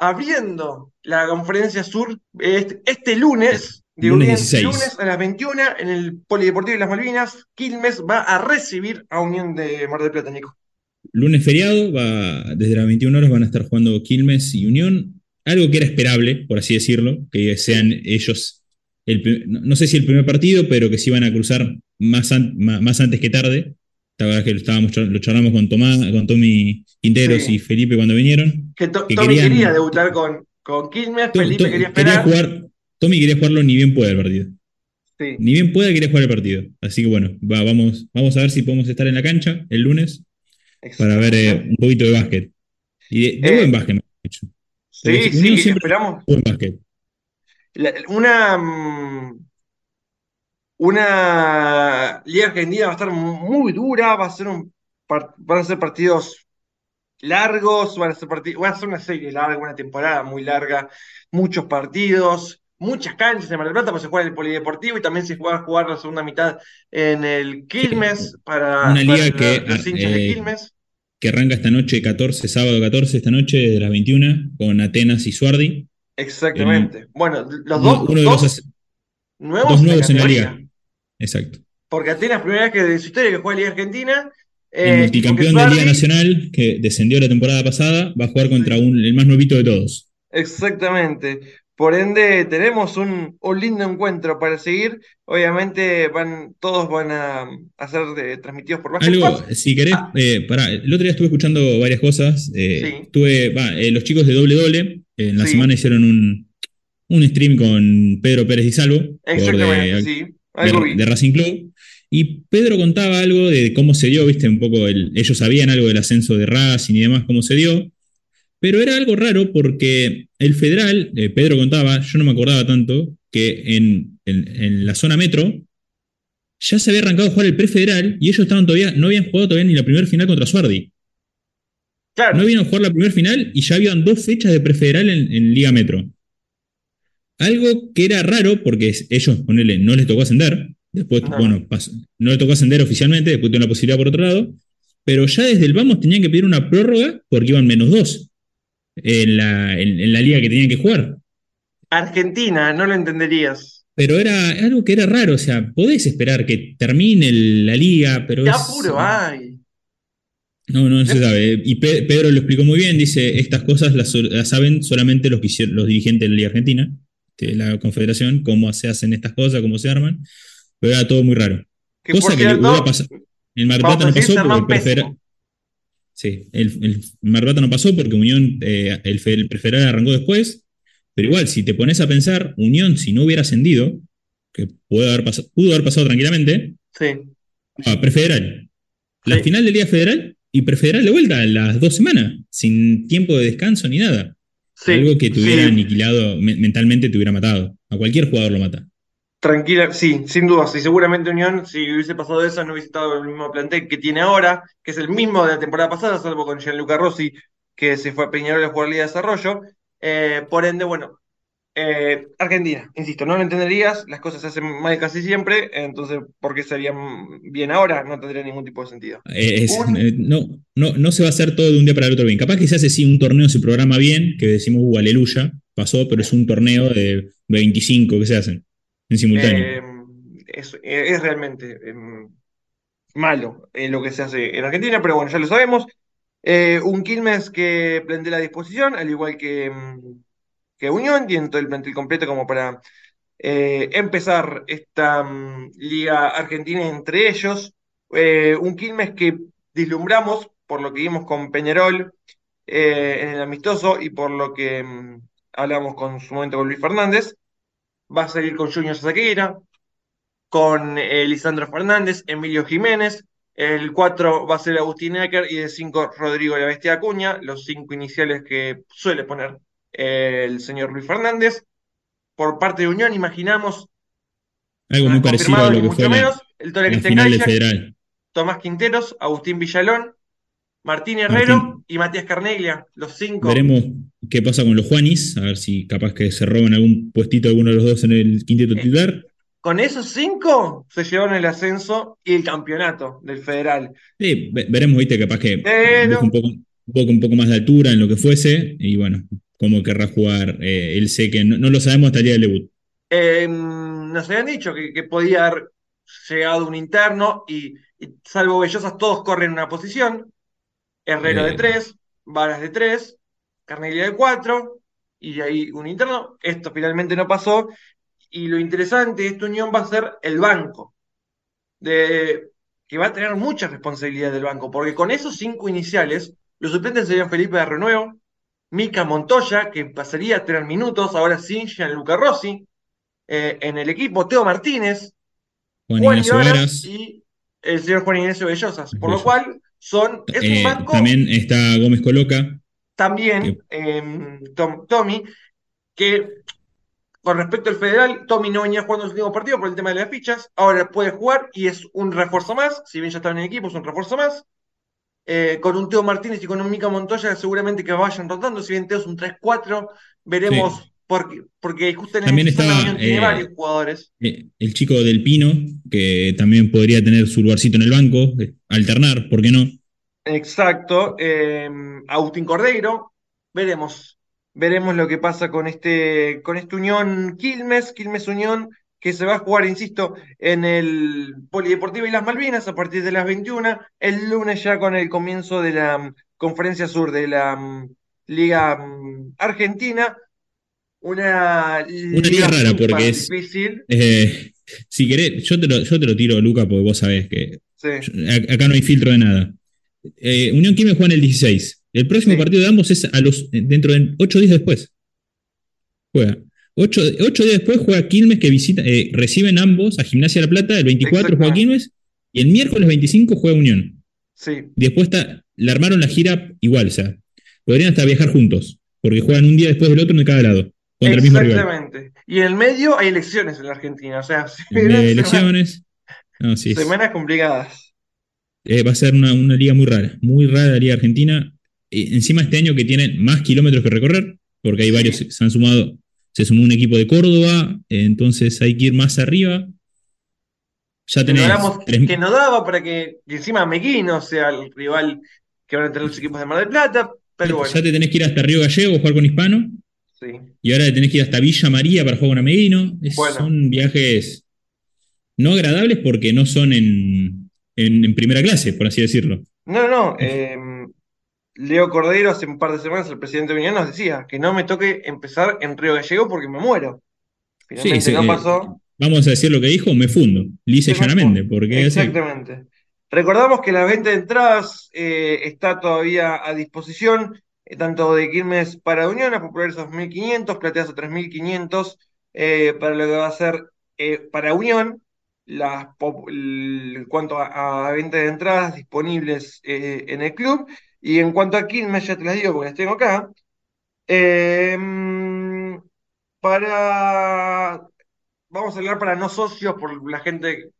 abriendo la conferencia sur este, este lunes, digo Lunes bien, 16. lunes a las 21 en el Polideportivo de las Malvinas. Quilmes va a recibir a Unión de Mar del Plata, Nico. Lunes feriado, va, desde las 21 horas van a estar jugando Quilmes y Unión. Algo que era esperable, por así decirlo, que sean ellos, el no sé si el primer partido, pero que se iban a cruzar más, an- ma- más antes que tarde. La verdad es que lo, estábamos, lo charlamos con Tomás, con Tommy Quinteros Sí. y Felipe cuando vinieron. Que To- Que Tommy querían- quería debutar con, con Quilmes, Felipe To- quería jugar, Tommy quería jugarlo ni bien pueda el partido. Sí. Ni bien pueda, quería jugar el partido. Así que bueno, va, vamos, vamos a ver si podemos estar en la cancha el lunes para ver eh, un poquito de básquet. Y de, de Eh, buen básquet, me Sí, sí, esperamos. buen básquet. La- una, mm, una Liga Argentina va a estar muy dura, va a ser un van a ser partidos largos, van a ser parti- va a ser una serie larga, una temporada muy larga, muchos partidos, muchas canchas en Mar del Plata, pues se juega en el Polideportivo y también se va a jugar la segunda mitad en el Quilmes para, Una para liga que, los hinchas de eh, Quilmes. que arranca esta noche 14, sábado 14, esta noche de las 21, con Atenas y Suardi. Exactamente. Bueno, los dos, uno de dos los as- nuevos, dos en la nuevos en la liga. Exacto. Porque Atenas, primera vez que de su historia que juega Liga Argentina. El eh, multicampeón de Liga Nacional, que descendió la temporada pasada, va a jugar contra un, el más nuevito de todos. Exactamente. Por ende, tenemos un, un lindo encuentro para seguir. Obviamente, van, todos van a, a ser eh, transmitidos por Algo, Pass. si querés, eh, pará, el otro día estuve escuchando varias cosas. eh, Sí. estuve, va, eh, los chicos de Doble Doble, eh, en la Sí. semana hicieron un, un stream con Pedro Pérez Di Salvo, Exactamente, sí. Algo de- vi. de Racing Club. Y Pedro contaba algo de cómo se dio, viste, un poco, el- ellos sabían algo del ascenso de Racing y demás, cómo se dio. Pero era algo raro porque el federal, eh, Pedro contaba, yo no me acordaba tanto, que en, en- en la zona metro ya se había arrancado a jugar el prefederal y ellos estaban todavía, no habían jugado todavía ni la primera final contra Suardi. No habían jugado la primera final y ya habían dos fechas de prefederal en, en Liga Metro. Algo que era raro porque ellos, ponele, no les tocó ascender. Después, No. bueno, pasó- no les tocó ascender oficialmente, después tuvieron la posibilidad por otro lado. Pero ya desde el vamos tenían que pedir una prórroga porque iban menos dos en la, en- en la liga que tenían que jugar. Argentina, no lo entenderías. Pero era algo que era raro, o sea, podés esperar que termine el- la liga, pero ¿Qué es- apuro hay? no, no se sabe. Y Pe- Pedro lo explicó muy bien, dice, estas cosas las, las saben solamente los, los dirigentes de la Liga Argentina, de la Confederación, cómo se hacen estas cosas, cómo se arman, pero era todo muy raro. Que Cosa que cierto, hubiera pasado. En Mar del Plata no pasó porque el. Sí, el, el Mar del Plata no pasó porque Unión, eh, el, el prefederal arrancó después, pero igual, si te pones a pensar, Unión, si no hubiera ascendido, que pudo haber, pasado, pudo haber pasado tranquilamente, Sí. a prefederal. La final de Liga Federal y prefederal de vuelta a las dos semanas, sin tiempo de descanso ni nada. Algo que te hubiera aniquilado, mentalmente te hubiera matado. A cualquier jugador lo mata. Tranquila, sí, sin duda. Y seguramente Unión, si hubiese pasado eso, no hubiese estado el mismo plantel que tiene ahora, que es el mismo de la temporada pasada, salvo con Gianluca Rossi, que se fue a Peñarol a jugar Liga de Desarrollo. Eh, por ende, bueno, eh, Argentina, insisto, no lo entenderías, las cosas se hacen mal casi siempre, entonces, ¿por qué serían bien ahora? No tendría ningún tipo de sentido. Eh, no, no, no se va a hacer todo de un día para el otro bien. Capaz que se hace sí un torneo, se programa bien, que decimos, uh, aleluya, pasó, pero es un torneo de 25 que se hacen en simultáneo. Es, realmente malo lo que se hace en Argentina, pero bueno, ya lo sabemos. un Quilmes que prende la disposición, al igual que que Unión, tiene todo el plantel completo como para eh, empezar esta mm, Liga Argentina entre ellos. Eh, un Quilmes que vislumbramos por lo que vimos con Peñarol eh, en el amistoso y por lo que mm, hablamos con su momento con Luis Fernández. Va a salir con Junior Saqueira, con Lisandro Fernández, Emilio Jiménez. El 4 va a ser Agustín Ecker y de 5 Rodrigo La Bestia Acuña, los cinco iniciales que suele poner el señor Luis Fernández. Por parte de Unión, imaginamos. Algo muy parecido a lo que fue menos, el Federal. Tomás Quinteros, Agustín Villalón, Martín Herrero y Matías Carneglia, los cinco. Veremos qué pasa con los Juanis, a ver si capaz que se roban algún puestito alguno de los dos en el quinteto eh, titular. Con esos cinco se llevaron el ascenso y el campeonato del federal. Sí, veremos, viste, capaz que un, poco, un, poco, un poco más de altura en lo que fuese. Y bueno, cómo querrá jugar. Eh, él sé que no, lo sabemos hasta el día del debut. Eh, nos habían dicho que, podía haber llegado un interno y, salvo Bellosas todos corren una posición. Herrero de 3, Varas de 3, Carnelia de 4 y de ahí un interno. Esto finalmente no pasó y lo interesante de esta unión va a ser el banco. De, que va a tener mucha responsabilidad del banco, porque con esos cinco iniciales, los suplentes serían Felipe de Renuevo, Mica Montoya, que pasaría a tener minutos, ahora sin Gianluca Rossi, eh, en el equipo, Teo Martínez, Juan, y el señor Juan Ignacio Bellosas, por lo cual son, es un eh, banco... También está Gómez Coloca. También em, Tommy, que con respecto al federal, Tommy no venía jugando su último partido por el tema de las fichas, ahora puede jugar y es un refuerzo más, si bien ya estaba en el equipo, es un refuerzo más. Eh, con un Teo Martínez y con un Mica Montoya, seguramente que vayan rotando. Si bien Teo es un 3-4, veremos. Porque, porque justo en también está, tiene eh, varios jugadores. Eh, el chico del Pino, que también podría tener su lugarcito en el banco, alternar, ¿por qué no? Exacto. Agustín Cordeiro, veremos. Veremos lo que pasa con este, con esta unión Quilmes, Quilmes Unión, que se va a jugar, insisto, en el Polideportivo y las Malvinas a partir de las 21, el lunes ya con el comienzo de la mm, Conferencia Sur de la mm, Liga mm, Argentina. Una, liga, rara porque es difícil. Eh, si querés, yo te, lo, yo te lo tiro, Luca, porque vos sabés que acá no hay filtro de nada. Eh, Unión Química juega en el 16. El próximo partido de ambos es a los, dentro de 8 días después. Juega. Ocho, días después juega Quilmes que visita, eh, reciben ambos a Gimnasia de La Plata, el 24 juega Quilmes y el miércoles 25 juega Unión. Sí. Después está, le armaron la gira igual, o sea, podrían hasta viajar juntos, porque juegan un día después del otro de cada lado, Exactamente. Y en el medio hay elecciones en la Argentina, o sea, (laughs) (laughs) elecciones. Semanas complicadas. Eh, va a ser una, liga muy rara, muy rara la liga argentina. Eh, encima este año que tienen más kilómetros que recorrer, porque hay varios, se han sumado se sumó un equipo de Córdoba, entonces hay que ir más arriba. Ya tenemos. Que no daba para que, encima Meguino sea el rival que van a tener los equipos de Mar del Plata, pero bueno. Ya te tenés que ir hasta Río Gallego jugar con Hispano. Sí. Y ahora te tenés que ir hasta Villa María para jugar con Ameguino. Son viajes no agradables porque no son en, en, primera clase, por así decirlo. No, no. Eh, Leo Cordero hace un par de semanas, el presidente de Unión nos decía que no me toque empezar en Río Gallego porque me muero. Finalmente no pasó. Vamos a decir lo que dijo, me fundo, y llanamente. Porque Exactamente. Recordamos que la venta de entradas eh, está todavía a disposición, eh, tanto de Quilmes para Unión, a populares a 2.500, plateas a 3.500, eh, para lo que va a ser para Unión, las, en cuanto a, a, venta de entradas disponibles en el club. Y en cuanto a Quilmes, ya te las digo porque las tengo acá. Em, para. Vamos a hablar para no socios, por la gente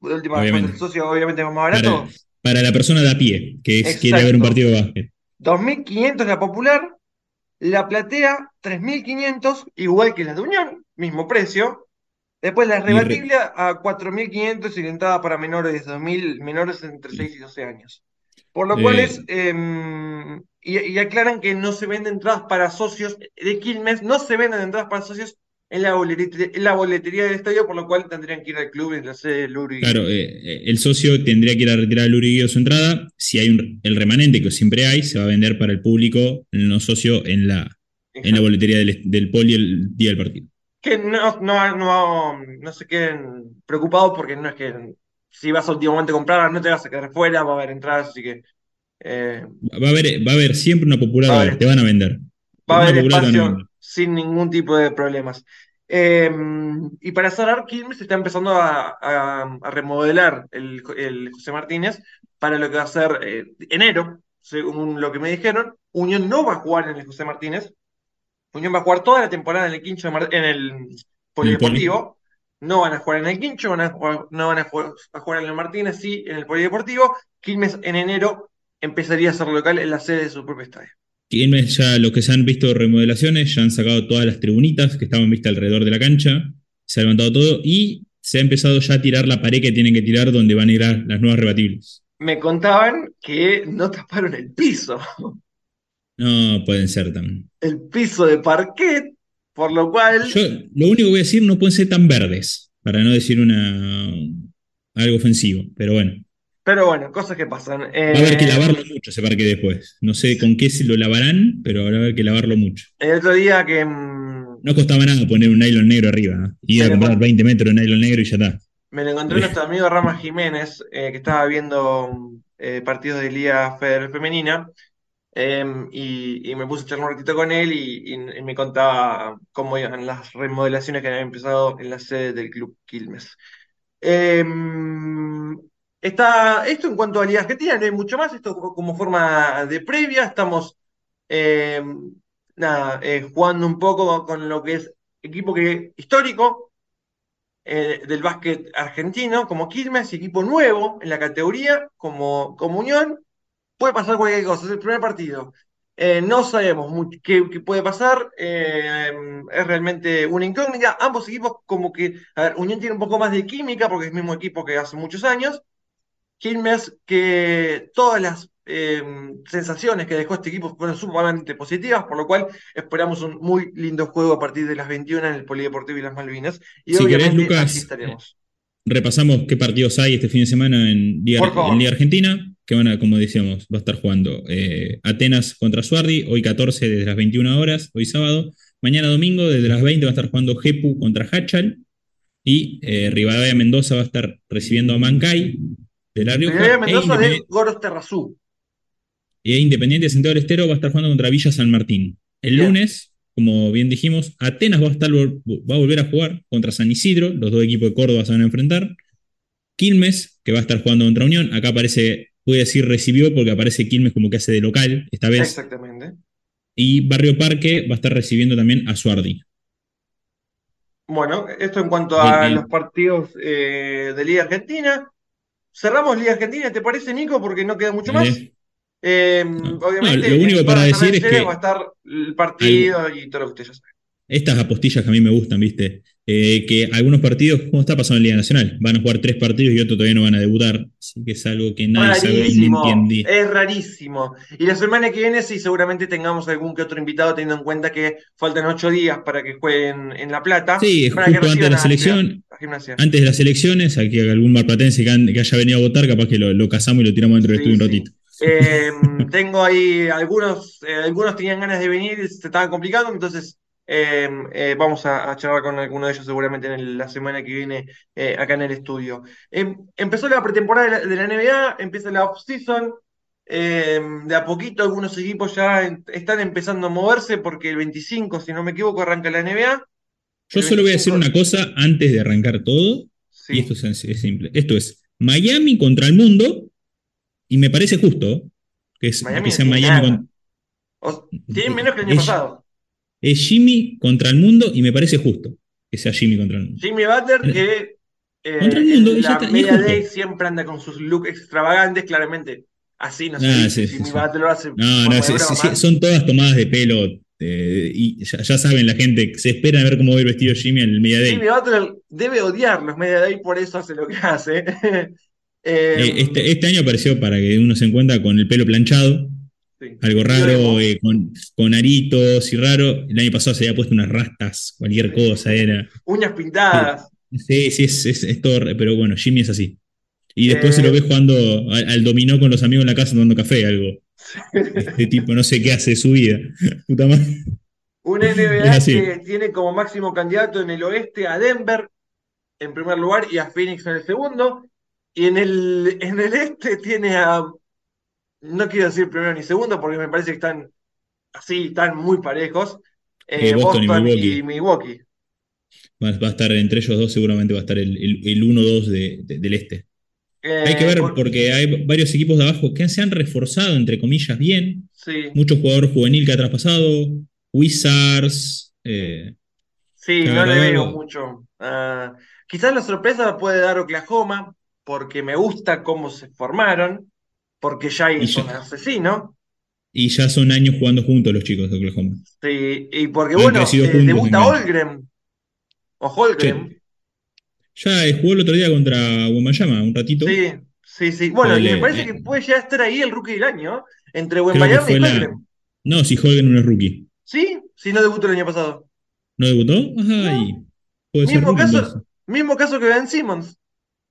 de última el socio obviamente es más barato. Para, para la persona de a pie, que es- quiere ver un partido de básquet. 2.500 la popular, la platea 3.500, igual que la de Unión, mismo precio. Después la rebatible a 4.500 y la entrada para menores de 2.000, menores entre 6 y 12 años. Por lo cual Eh. es, em, y, y aclaran que no se venden entradas para socios de Quilmes, no se venden entradas para socios en la boletería, en la boletería del estadio, por lo cual tendrían que ir al club en la sede del. Claro, eh, eh, el socio tendría que ir a retirar al Uriguio su entrada. Si hay un- el remanente, que siempre hay, se va a vender para el público no socio en la, en la boletería del, del poli el día del partido. que no, no, no, no se queden preocupados porque no es que si vas momento a comprar, no te vas a quedar fuera, va a haber entradas, así que eh, Va a haber, va a haber siempre una popular, Va a haber, te van a vender. va a haber espacio. Sin ningún tipo de problemas. Eh, y para cerrar, Quilmes está empezando a, a- a remodelar el, el José Martínez para lo que va a ser eh, enero, según lo que me dijeron. Unión no va a jugar en el José Martínez. Unión va a jugar toda la temporada en el Quincho de Mar- en el Polideportivo. No van a jugar en el Quincho, van a jugar- no van a jugar, a jugar en el Martínez, sí, en el Polideportivo. Quilmes en enero empezaría a ser local en la sede de su propio estadio. Quilmes ya los que se han visto remodelaciones, ya han sacado todas las tribunitas que estaban vistas alrededor de la cancha, se ha levantado todo y se ha empezado ya a tirar la pared que tienen que tirar donde van a ir a- las nuevas rebatibles. Me contaban que no taparon el piso, No pueden ser tan. el piso de parquet, por lo cual Yo lo único que voy a decir, no pueden ser tan verdes, para no decir una algo ofensivo, pero bueno. Pero bueno, cosas que pasan. Va a haber que Eh, lavarlo mucho ese parque después. No sé con qué se lo lavarán, pero habrá que lavarlo mucho. el otro día que mm, No costaba nada poner un nylon negro arriba. ¿eh? Ir a Se le comprar pon- 20 metros de nylon negro y ya está. me lo encontré nuestro amigo Rama Jiménez, eh, que estaba viendo eh, partidos de Liga Federal Femenina, em, y, y me puse a charlar un ratito con él y, y- y me contaba cómo iban las remodelaciones que habían empezado en la sede del Club Quilmes. Em, está, esto en cuanto a Liga Argentina, no hay mucho más, esto co- como forma de previa, estamos em, nada, eh, jugando un poco con lo que es equipo que, histórico eh, del básquet argentino, como Quilmes, equipo nuevo en la categoría, como, como Unión, puede pasar cualquier cosa, es el primer partido. Eh, no sabemos qué, qué puede pasar, eh, es realmente una incógnita. Ambos equipos, como que, a ver, Unión tiene un poco más de química porque es el mismo equipo que hace muchos años. Quilmes, que todas las eh, sensaciones que dejó este equipo fueron sumamente positivas, por lo cual esperamos un muy lindo juego a partir de las 21 en el Polideportivo y las Malvinas. Y Si querés, Lucas, estaremos. Repasamos qué partidos hay este fin de semana en Liga, en Argentina, que van a, como decíamos, va a estar jugando eh, Atenas contra Suardi, hoy 14 desde las 21 horas, hoy sábado. Mañana domingo desde las 20 va a estar jugando Jepu contra Hachal. Y eh, Rivadavia Mendoza va a estar recibiendo a Mancay de La Rioja. E Mendoza de Goros Terrazú. e Independiente de Santiago del Estero va a estar jugando contra Villa San Martín. El Bien. lunes, como bien dijimos, Atenas va a, estar, va a volver a jugar contra San Isidro. Los dos equipos de Córdoba se van a enfrentar. Quilmes, que va a estar jugando contra Unión. Acá aparece, voy a decir recibió, porque aparece Quilmes como que hace de local esta vez. Exactamente. Y Barrio Parque va a estar recibiendo también a Suardi. Bueno, esto en cuanto a Bien, bien. los partidos eh, de Liga Argentina. Cerramos Liga Argentina, ¿te parece, Nico? Porque no queda mucho más. Eh, obviamente, lo único para decir es que va a estar el partido y todo lo que usted ya sabe. Estas apostillas que a mí me gustan, ¿viste? Eh, que algunos partidos, ¿cómo está pasando en Liga Nacional? Van a jugar tres partidos y otros todavía no van a debutar. Así que es algo que nadie sabe ni Rarísimo, entiende. es rarísimo. Y la semana que viene sí, seguramente tengamos algún que otro invitado, teniendo en cuenta que faltan ocho días para que jueguen en La Plata. Sí, para que justo antes de la selección. gimnasia. Antes de las elecciones, aquí algún marplatense que, han- que haya venido a votar, capaz que lo, lo casamos y lo tiramos dentro del Sí, estudio un sí. ratito. Eh, (laughs) tengo ahí algunos, eh, algunos tenían ganas de venir y se estaban complicando, entonces eh, eh, vamos a, a charlar con alguno de ellos seguramente en el- la semana que viene eh, acá en el estudio. Eh, empezó la pretemporada de la, de la NBA, empieza la off-season. eh, de a poquito algunos equipos ya en- están empezando a moverse porque el 25, si no me equivoco, arranca la NBA. Yo solo voy a decir 25 una cosa antes de arrancar todo, Sí. y esto es, es simple. Esto es Miami contra el mundo, y me parece justo que, es, Miami que sea Miami nada. con- O- tienen menos que el año pasado. Es Jimmy contra el mundo y me parece justo que sea Jimmy contra el mundo. Jimmy Butler, que eh, Contra el mundo, la está, y es media day siempre anda con sus looks extravagantes, claramente. Así no sé Ah, Jimmy. Butler lo hace No, no, son todas tomadas de pelo. eh, y ya, ya saben la gente, se esperan a ver cómo va el vestido Jimmy en el Media Day. Jimmy Butler debe odiar los media day, por eso hace lo que hace. (laughs) Eh, Eh, este, este año apareció para que uno se encuentra con el pelo planchado, sí. algo raro, eh, con, con aritos y raro. El año pasado se había puesto unas rastas, cualquier cosa era. Uñas pintadas. Sí, sí, es, es, es todo, pero bueno, Jimmy es así. Y después Eh. se lo ve jugando al, al dominó con los amigos en la casa tomando café, algo. Este tipo no sé qué hace de su vida. Puta madre. Un NBA que tiene como máximo candidato en el oeste a Denver en primer lugar y a Phoenix en el segundo. Y en el, en el este tiene a. No quiero decir primero ni segundo porque me parece que están así, están muy parejos. eh, Boston y Milwaukee. y Milwaukee. Va, va a estar entre ellos dos, seguramente va a estar el, el, el 1-2 de- de- del este. Hay que Eh, ver por- porque hay varios equipos de abajo que se han reforzado, entre comillas, bien. Sí, Mucho jugador juvenil que ha traspasado. Wizards. eh, sí, no le veo mucho. Ah, quizás la sorpresa puede dar Oklahoma, porque me gusta cómo se formaron, porque Jay Y es un ya- asesino. y ya son años jugando juntos los chicos de Oklahoma. Sí, y porque Han bueno, eh, debuta. Holgren. O Holgren. Ya eh, jugó el otro día contra Wembanyama un ratito. Sí, sí, sí. Bueno, y me parece eh, que puede ya estar ahí el rookie del año, entre Creo que Wembanyama y la. Holgren. No, si Holgen no es rookie. Sí, si no debutó el año pasado. ¿No debutó? Ajá, y puede ser Mismo rookie caso, entonces. mismo caso que Ben Simmons,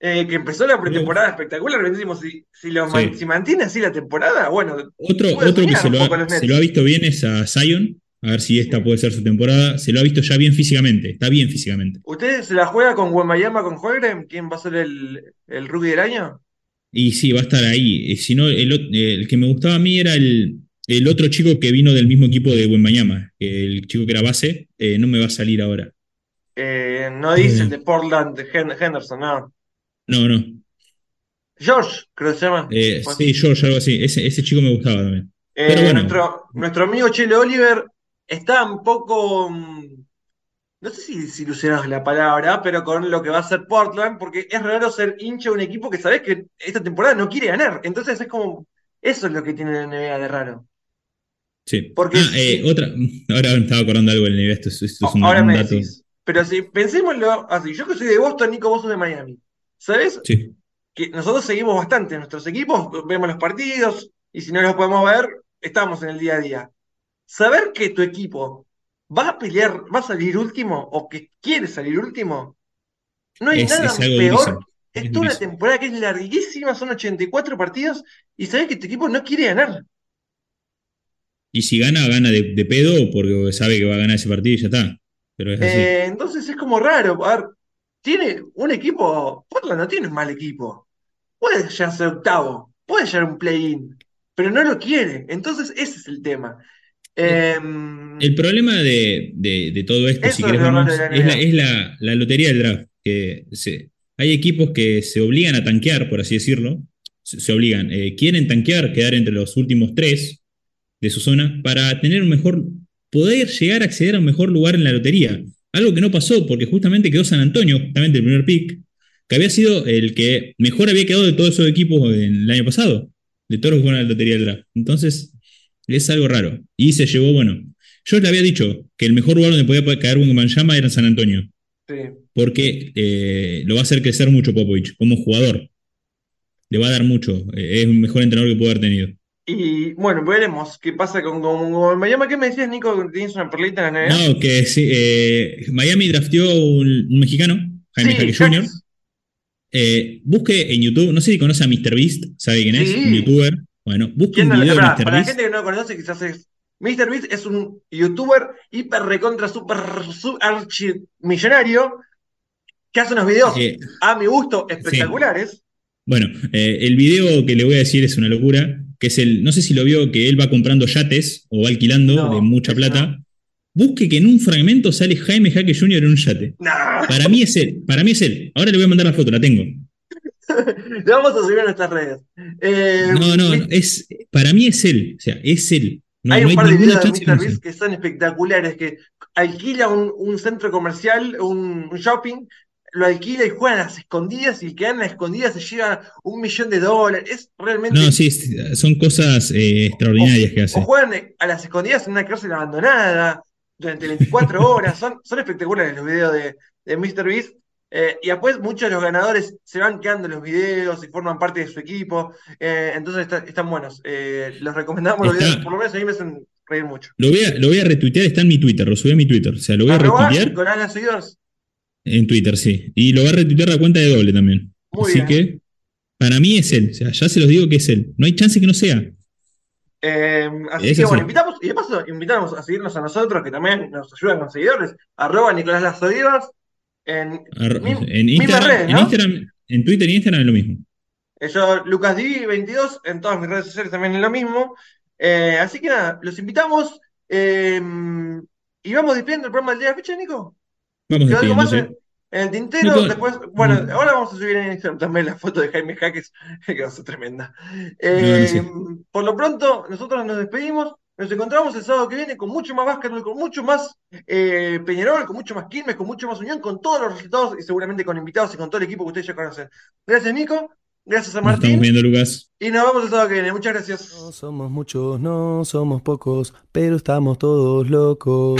eh, que empezó la pretemporada espectacular. Ben Simmons, si, si, lo man- Sí. si mantiene así la temporada, bueno, Otro, otro que se lo, ha, se lo ha visto bien es a Zion. A ver si esta puede ser su temporada. Se lo ha visto ya bien físicamente. Está bien físicamente. ¿Usted se la juega con Wembanyama, con Holgren? ¿Quién va a ser el, el rookie del año? Y sí, va a estar ahí. Eh, Si no, el, eh, el que me gustaba a mí era el, el otro chico que vino del mismo equipo de Wembanyama. El chico que era base. eh, no me va a salir ahora. Eh, no dice Eh. el de Portland, de Hen- Henderson, no. No, no. George, creo que se llama. Eh, sí, George, algo así. Ese, ese chico me gustaba también. eh, pero bueno. nuestro, nuestro amigo Chelo Oliver está un poco, mm, no sé si desilusionado es la palabra, pero con lo que va a ser Portland, porque es raro ser hincha de un equipo que sabes que esta temporada no quiere ganar. Entonces es como, eso es lo que tiene la NBA de raro. Sí. Porque Ah, eh, otra. (laughs) Ahora me estaba acordando algo del nivel. Esto, es- esto es un, Ahora un me dato. decís. Pero si pensémoslo así, yo que soy de Boston, Nico, vos sos de Miami. ¿Sabes? Sí. que nosotros seguimos bastante nuestros equipos, vemos los partidos y si no los podemos ver, estamos en el día a día. Saber que tu equipo va a pelear, va a salir último o que quiere salir último, no hay Es- nada es peor. Es toda una temporada que es larguísima, son 84 partidos y sabes que tu equipo no quiere ganar. Y si gana, gana de, de pedo porque sabe que va a ganar ese partido y ya está. Pero es así. Eh, entonces es como raro. A ver, tiene un equipo, Portland no tiene un mal equipo. Puede llegar a ser octavo, puede llegar a un play-in, pero no lo quiere. Entonces ese es el tema. Em, El problema de, de- de todo esto, si querés vamos, la es, la, es la- la lotería del draft. Que se- hay equipos que se obligan a tanquear, por así decirlo. Se, se obligan, eh, quieren tanquear, quedar entre los últimos tres de su zona para tener un mejor, poder llegar a acceder a un mejor lugar en la lotería. Algo que no pasó porque justamente quedó San Antonio, justamente el primer pick, que había sido el que mejor había quedado de todos esos equipos en el año pasado, de todos los que fueron a la lotería del draft. Entonces, es algo raro. Y se llevó, bueno, yo le había dicho que el mejor lugar donde podía caer Wembanyama era en San Antonio, sí. porque eh, lo va a hacer crecer mucho Popovich como jugador. Le va a dar mucho. eh, es un mejor entrenador que puede haber tenido. Y bueno, veremos qué pasa con, con, con Miami. ¿Qué me decías, Nico? que ¿Tienes una perlita en la NBA? No, que sí, eh, Miami drafteó un, un mexicano, Jaime Sí. Jr. Eh, busque en YouTube, no sé si conoce a MrBeast, ¿sabe quién es? Sí. Un youtuber. Bueno, busque ¿Quién un no- video de pará, para la MrBeast. gente que no lo conoce, quizás es. MrBeast es un youtuber hiper recontra super, su- archimillonario que hace unos videos Eh, a mi gusto espectaculares. Bueno, eh, el video que le voy a decir es una locura, que es el, no sé si lo vio, que él va comprando yates o va alquilando No, de mucha plata. Busque que en un fragmento sale Jaime Jaque Jr. en un yate. Para mí es él, para mí es él. Ahora le voy a mandar la foto, la tengo. (laughs) Lo vamos a subir a nuestras redes. Eh, No, no, no, es, para mí es él, o sea, es él. No, hay no un par de ninguna videos de chance que no son espectaculares, que alquila un, un centro comercial, un, un shopping, lo alquila y juegan a las escondidas y el que gana a las escondidas se lleva un millón de dólares. Es realmente... No, sí, son cosas eh, extraordinarias que hace. O juegan a las escondidas en una cárcel abandonada durante 24 (laughs) horas. Son, son espectaculares los videos de, de MrBeast. Eh, y después muchos de los ganadores se van quedando en los videos y forman parte de su equipo. Eh, entonces está- están buenos. Los recomendamos los videos, por lo menos a mí me hacen reír mucho. Lo voy, a, lo voy a retuitear, está en mi Twitter, lo subí a mi Twitter. O sea, lo voy a retuitear Nicolás Las Seguidores. En Twitter, sí. Y lo va a retuitear la cuenta de doble también. Muy Así bien. que, para mí es él. O sea, ya se los digo que es él. No hay chance que no sea. Eh, así Es que bueno, invitamos, y de paso invitamos a seguirnos a nosotros, que también nos ayudan con seguidores. Arroba Nicolás Las Seguidores. En, Ar- mi- en, Instagram, en ¿no? Instagram, en Twitter y Instagram es lo mismo. Eh, Yo, Lucas Divi22, en todas mis redes sociales también es lo mismo. Eh, así que nada, los invitamos. eh, y vamos despidiendo el programa del día de la fecha, Nico. Vamos ¿Quedó algo despidiendo, más sí. en, en el tintero? No, Después, bueno, no. ahora vamos a subir en Instagram también la foto de Jaime Jaques, (laughs) que va a ser tremenda. Eh, sí. por lo pronto, nosotros nos despedimos. Nos encontramos el sábado que viene con mucho más básquetbol, con mucho más eh, Peñarol, con mucho más Quilmes, con mucho más Unión, con todos los resultados y seguramente con invitados y con todo el equipo que ustedes ya conocen. Gracias, Nico. Gracias a Nos estamos Martín. viendo, Lucas. Y nos vemos el sábado que viene. Muchas gracias. No somos muchos, no somos pocos, pero estamos todos locos.